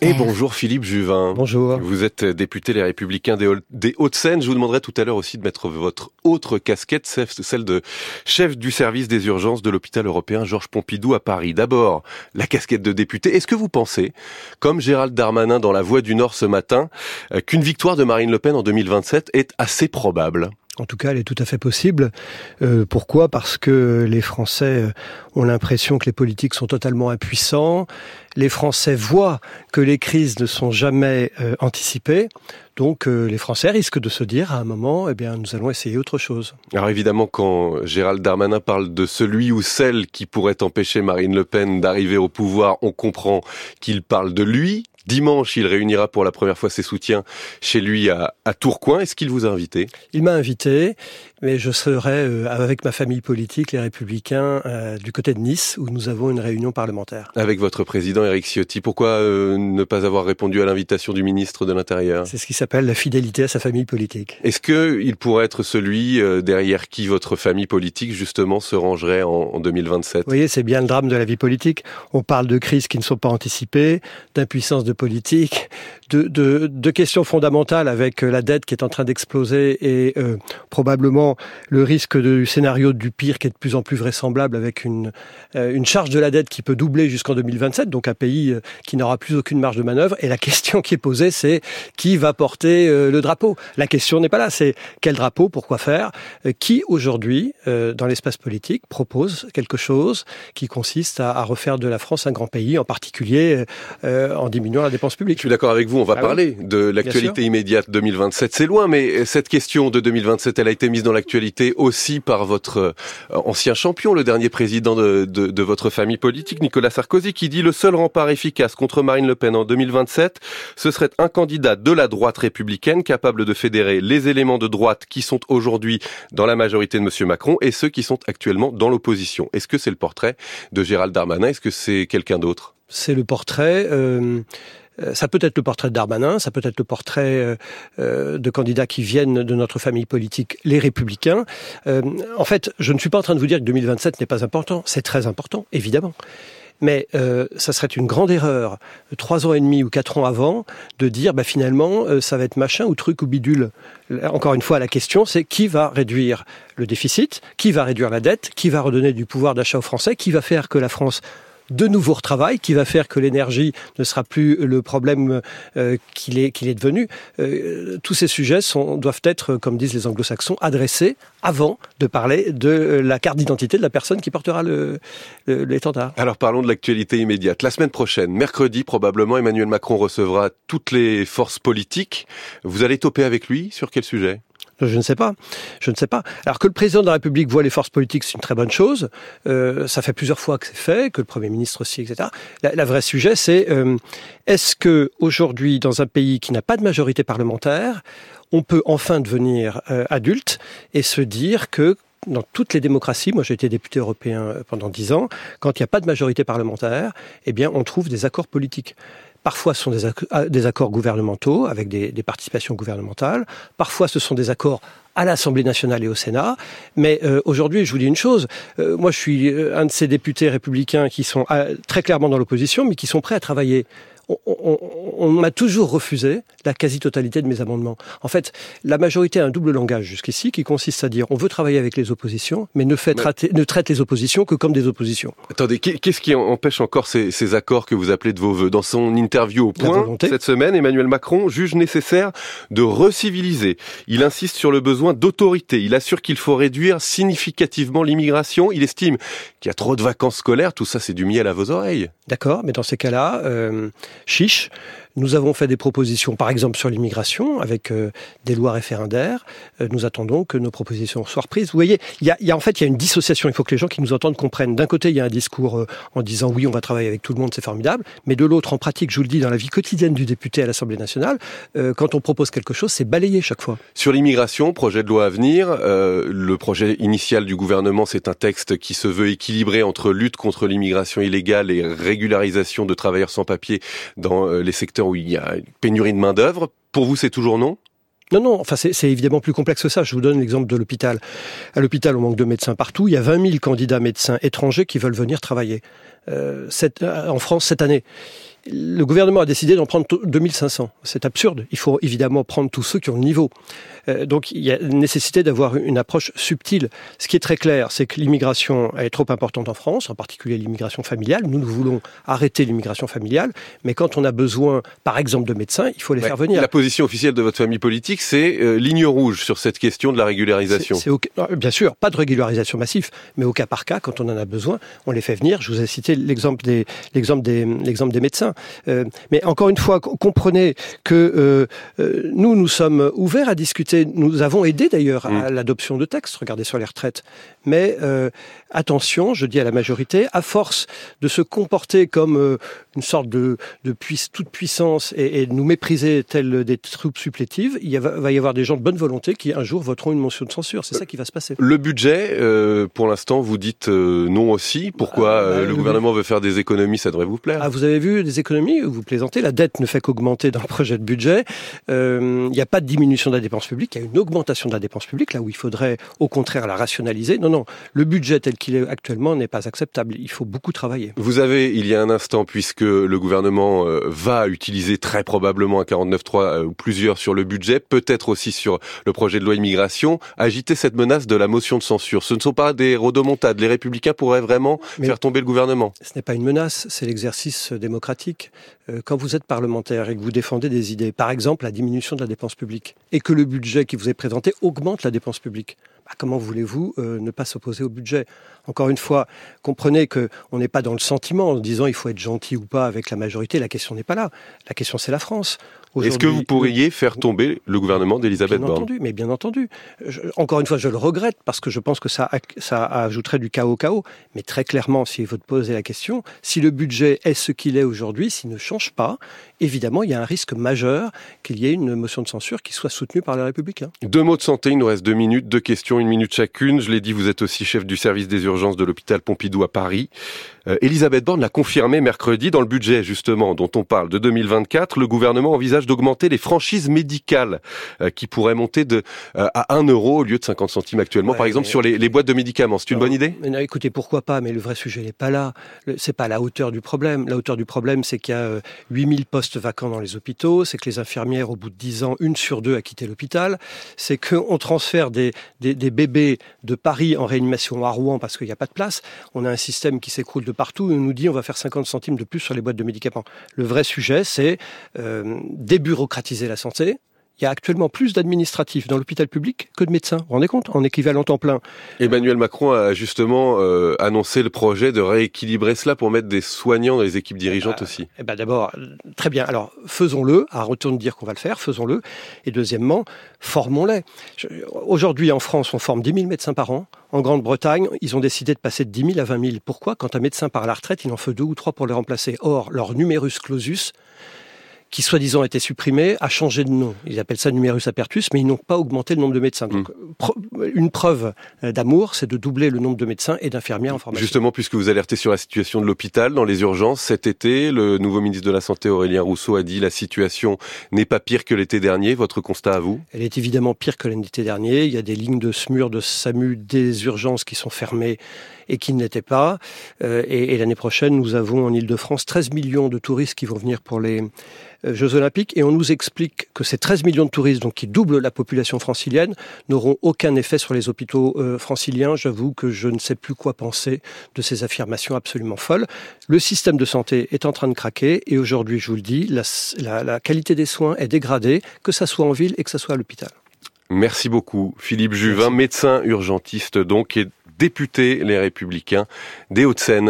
Et bonjour Philippe Juvin. Bonjour. Vous êtes député Les Républicains des Hauts-de-Seine. Je vous demanderai tout à l'heure aussi de mettre votre autre casquette, celle de chef du service des urgences de l'hôpital européen Georges Pompidou à Paris. D'abord, la casquette de député. Est-ce que vous pensez, comme Gérald Darmanin dans La Voix du Nord ce matin, euh, qu'une victoire de Marine Le Pen en 2027 est assez probable? En tout cas, elle est tout à fait possible. Euh, pourquoi? Parce que les Français euh, ont l'impression que les politiques sont totalement impuissants. Les Français voient que les crises ne sont jamais euh, anticipées. Donc les Français risquent de se dire à un moment, eh bien, nous allons essayer autre chose. Alors évidemment, quand Gérald Darmanin parle de celui ou celle qui pourrait empêcher Marine Le Pen d'arriver au pouvoir, on comprend qu'il parle de lui, Dimanche, il réunira pour la première fois ses soutiens chez lui à, Tourcoing. Est-ce qu'il vous a invité? Il m'a invité mais je serai euh, avec ma famille politique, les Républicains, euh, du côté de Nice, où nous avons une réunion parlementaire. Avec votre président Éric Ciotti. Pourquoi euh, ne pas avoir répondu à l'invitation du ministre de l'Intérieur? C'est ce qui s'appelle la fidélité à sa famille politique. Est-ce que il pourrait être celui derrière qui votre famille politique justement se rangerait en, en 2027 Vous voyez, c'est bien le drame de la vie politique. On parle de crises qui ne sont pas anticipées, d'impuissance de politique, de, de, de, questions fondamentales avec la dette qui est en train d'exploser et probablement le risque du scénario du pire qui est de plus en plus vraisemblable avec une, euh, charge de la dette qui peut doubler jusqu'en 2027, donc un pays euh, qui n'aura plus aucune marge de manœuvre. Et la question qui est posée, c'est qui va porter euh, le drapeau? La question n'est pas là, c'est quel drapeau, pourquoi faire? Qui aujourd'hui, dans l'espace politique, propose quelque chose qui consiste à, refaire de la France un grand pays, en particulier en diminuant la dépense publique Je suis d'accord avec vous, on va ah parler de l'actualité immédiate 2027. C'est loin, mais cette question de 2027, elle a été mise dans la actualité aussi par votre euh, ancien champion, le dernier président de, de, votre famille politique, Nicolas Sarkozy, qui dit le seul rempart efficace contre Marine Le Pen en 2027, ce serait un candidat de la droite républicaine capable de fédérer les éléments de droite qui sont aujourd'hui dans la majorité de M. Macron et ceux qui sont actuellement dans l'opposition. Est-ce que c'est le portrait de Gérald Darmanin? Est-ce que c'est quelqu'un d'autre? C'est le portrait. Euh, euh, ça peut être le portrait Darmanin, ça peut être le portrait euh, euh, de candidats qui viennent de notre famille politique, les Républicains. en fait, je ne suis pas en train de vous dire que 2027 n'est pas important. C'est très important, évidemment. Mais ça serait une grande erreur, trois ans et demi ou quatre ans avant, de dire bah, finalement ça va être machin ou truc ou bidule. Encore une fois, la question c'est qui va réduire le déficit, qui va réduire la dette, qui va redonner du pouvoir d'achat aux Français, qui va faire que la France de nouveau retravail qui va faire que l'énergie ne sera plus le problème euh, qu'il est, qu'il est devenu. Euh, tous ces sujets sont, doivent être, comme disent les anglo-saxons, adressés avant de parler de la carte d'identité de la personne qui portera l'étendard. Alors parlons de l'actualité immédiate. La semaine prochaine, mercredi probablement, Emmanuel Macron recevra toutes les forces politiques. Vous allez toper avec lui sur quel sujet? Je ne sais pas. Je ne sais pas. Alors que le président de la République voit les forces politiques, c'est une très bonne chose. Euh, ça fait plusieurs fois que c'est fait, que le Premier ministre aussi, etc. La, la vraie sujet, c'est euh, est-ce que aujourd'hui, dans un pays qui n'a pas de majorité parlementaire, on peut enfin devenir euh, adulte et se dire que dans toutes les démocraties, moi j'ai été député européen euh, pendant dix ans, quand il n'y a pas de majorité parlementaire, eh bien on trouve des accords politiques. Parfois, ce sont des, ah, accords gouvernementaux avec des, participations gouvernementales. Parfois, ce sont des accords à l'Assemblée nationale et au Sénat. Mais euh, aujourd'hui, je vous dis une chose. Euh, moi, je suis un de ces députés républicains qui sont très clairement dans l'opposition, mais qui sont prêts à travailler on, m'a toujours refusé la quasi-totalité de mes amendements. En fait, la majorité a un double langage jusqu'ici qui consiste à dire on veut travailler avec les oppositions, mais ne, fait ne traite les oppositions que comme des oppositions. Attendez, qu'est-ce qui empêche encore ces, accords que vous appelez de vos voeux? Dans son interview au point cette semaine, Emmanuel Macron juge nécessaire de reciviliser. Il insiste sur le besoin d'autorité. Il assure qu'il faut réduire significativement l'immigration. Il estime qu'il y a trop de vacances scolaires. Tout ça, c'est du miel à vos oreilles. D'accord, mais dans ces cas-là, euh, chiche. Nous avons fait des propositions, par exemple sur l'immigration, avec euh, des lois référendaires. Euh, nous attendons que nos propositions soient reprises. Vous voyez, il y a, en fait il y a une dissociation. Il faut que les gens qui nous entendent comprennent. D'un côté, il y a un discours euh, en disant oui, on va travailler avec tout le monde, c'est formidable. Mais de l'autre, en pratique, je vous le dis, dans la vie quotidienne du député à l'Assemblée nationale, quand on propose quelque chose, c'est balayé chaque fois. Sur l'immigration, projet de loi à venir, le projet initial du gouvernement, c'est un texte qui se veut équilibré entre lutte contre l'immigration illégale et régularisation de travailleurs sans papier dans les secteurs où il y a une pénurie de main d'œuvre. Pour vous, c'est toujours non? Non, non, c'est évidemment plus complexe que ça. Je vous donne l'exemple de l'hôpital. À l'hôpital, on manque de médecins partout. Il y a 20 000 candidats médecins étrangers qui veulent venir travailler euh, euh, en France cette année. le gouvernement a décidé d'en prendre 2500. C'est absurde. Il faut évidemment prendre tous ceux qui ont le niveau. Euh, donc il y a nécessité d'avoir une approche subtile. Ce qui est très clair, c'est que l'immigration est trop importante en France, en particulier l'immigration familiale. Nous, nous voulons arrêter l'immigration familiale, mais quand on a besoin, par exemple, de médecins, il faut les faire venir. La position officielle de votre famille politique, c'est euh, ligne rouge sur cette question de la régularisation. bien sûr, pas de régularisation massive, mais au cas par cas, quand on en a besoin, on les fait venir. Je vous ai cité l'exemple des, l'exemple des, l'exemple des médecins. Euh, mais encore une fois, comprenez que nous, nous sommes ouverts à discuter nous avons aidé d'ailleurs à mm. l'adoption de textes, regardez sur les retraites. Mais euh, attention, je dis à la majorité, à force de se comporter comme euh, une sorte de, de toute puissance et, de nous mépriser tels des troupes supplétives, il va y avoir des gens de bonne volonté qui un jour voteront une motion de censure. C'est ça qui va se passer. Le budget, euh, pour l'instant, vous dites non aussi. Pourquoi ah, bah, le gouvernement veut faire des économies Ça devrait vous plaire. Ah, vous avez vu des économies? Vous plaisantez. La dette ne fait qu'augmenter dans le projet de budget. Il n'y a pas de diminution de la dépense publique qu'il y a une augmentation de la dépense publique, là où il faudrait au contraire la rationaliser. Non, non, le budget tel qu'il est actuellement n'est pas acceptable. Il faut beaucoup travailler. Vous avez, il y a un instant, puisque le gouvernement euh, va utiliser très probablement un 49.3 euh, ou plusieurs sur le budget, peut-être aussi sur le projet de loi immigration, agiter cette menace de la motion de censure. Ce ne sont pas des rodomontades. Les républicains pourraient vraiment faire tomber le gouvernement. Ce n'est pas une menace, c'est l'exercice démocratique. Euh, quand vous êtes parlementaire et que vous défendez des idées, par exemple la diminution de la dépense publique, et que le budget qui vous est présenté augmente la dépense publique, bah, comment voulez-vous euh, ne pas s'opposer au budget? Encore une fois, comprenez qu'on n'est pas dans le sentiment en disant il faut être gentil ou pas avec la majorité. La question n'est pas là. La question c'est la France. Est-ce que vous pourriez faire tomber le gouvernement d'Elisabeth Borne? entendu, Mais bien entendu. encore une fois, je le regrette parce que je pense que ça, ça ajouterait du chaos au chaos. Mais très clairement, si vous posez la question, si le budget est ce qu'il est aujourd'hui, s'il ne change pas, évidemment, il y a un risque majeur qu'il y ait une motion de censure qui soit soutenue par les Républicains. Deux mots de santé, il nous reste deux minutes, deux questions, une minute chacune. Je l'ai dit, vous êtes aussi chef du service des urgences de l'hôpital Pompidou à Paris. Euh, Elisabeth Borne l'a confirmé mercredi dans le budget, justement, dont on parle de 2024. Le gouvernement envisage d'augmenter les franchises médicales euh, qui pourraient monter de, euh, à 1 euro au lieu de 50 centimes actuellement, par exemple, sur les, boîtes de médicaments. C'est une bonne idée? Écoutez, pourquoi pas, mais le vrai sujet n'est pas là. C'est pas la hauteur du problème. La hauteur du problème, c'est qu'il y a 8000 postes vacants dans les hôpitaux, c'est que les infirmières, au bout de 10 ans, une sur deux a quitté l'hôpital, c'est qu'on transfère des, des, des, bébés de Paris en réanimation à Rouen parce qu'il n'y a pas de place. On a un système qui s'écroule de partout nous dit on va faire 50 centimes de plus sur les boîtes de médicaments. Le vrai sujet, c'est euh, débureaucratiser la santé, il y a actuellement plus d'administratifs dans l'hôpital public que de médecins. Vous vous rendez compte? En équivalent temps plein. Emmanuel Macron a justement euh, annoncé le projet de rééquilibrer cela pour mettre des soignants dans les équipes dirigeantes ben, aussi. Eh ben d'abord, très bien. Alors faisons-le. À retourne dire qu'on va le faire, faisons-le. Et deuxièmement, formons-les. Aujourd'hui, en France, on forme 10 000 médecins par an. En Grande-Bretagne, ils ont décidé de passer de 10 000 à 20 000. Pourquoi? Quand un médecin part à la retraite, il en faut deux ou trois pour le remplacer. Or, leur numerus clausus qui soi-disant a été supprimé, a changé de nom. Ils appellent ça numerus apertus, mais ils n'ont pas augmenté le nombre de médecins. Donc, mm. une preuve euh, d'amour, c'est de doubler le nombre de médecins et d'infirmières en formation. Justement, puisque vous alertez sur la situation de l'hôpital dans les urgences, cet été, le nouveau ministre de la Santé, Aurélien Rousseau, a dit la situation n'est pas pire que l'été dernier. Votre constat à vous? Elle est évidemment pire que l'été dernier. Il y a des lignes de SMUR, de SAMU, des urgences qui sont fermées et qui ne l'étaient pas. Euh, et, et l'année prochaine, nous avons en Ile-de-France 13 millions de touristes qui vont venir pour les euh, Jeux Olympiques et on nous explique que ces 13 millions de touristes, donc qui doublent la population francilienne, n'auront aucun effet sur les hôpitaux euh, franciliens. J'avoue que je ne sais plus quoi penser de ces affirmations absolument folles. Le système de santé est en train de craquer et aujourd'hui, je vous le dis, la, la, la qualité des soins est dégradée, que ça soit en ville et que ça soit à l'hôpital. Merci beaucoup, Philippe Juvin, médecin urgentiste donc et député Les Républicains des Hauts-de-Seine.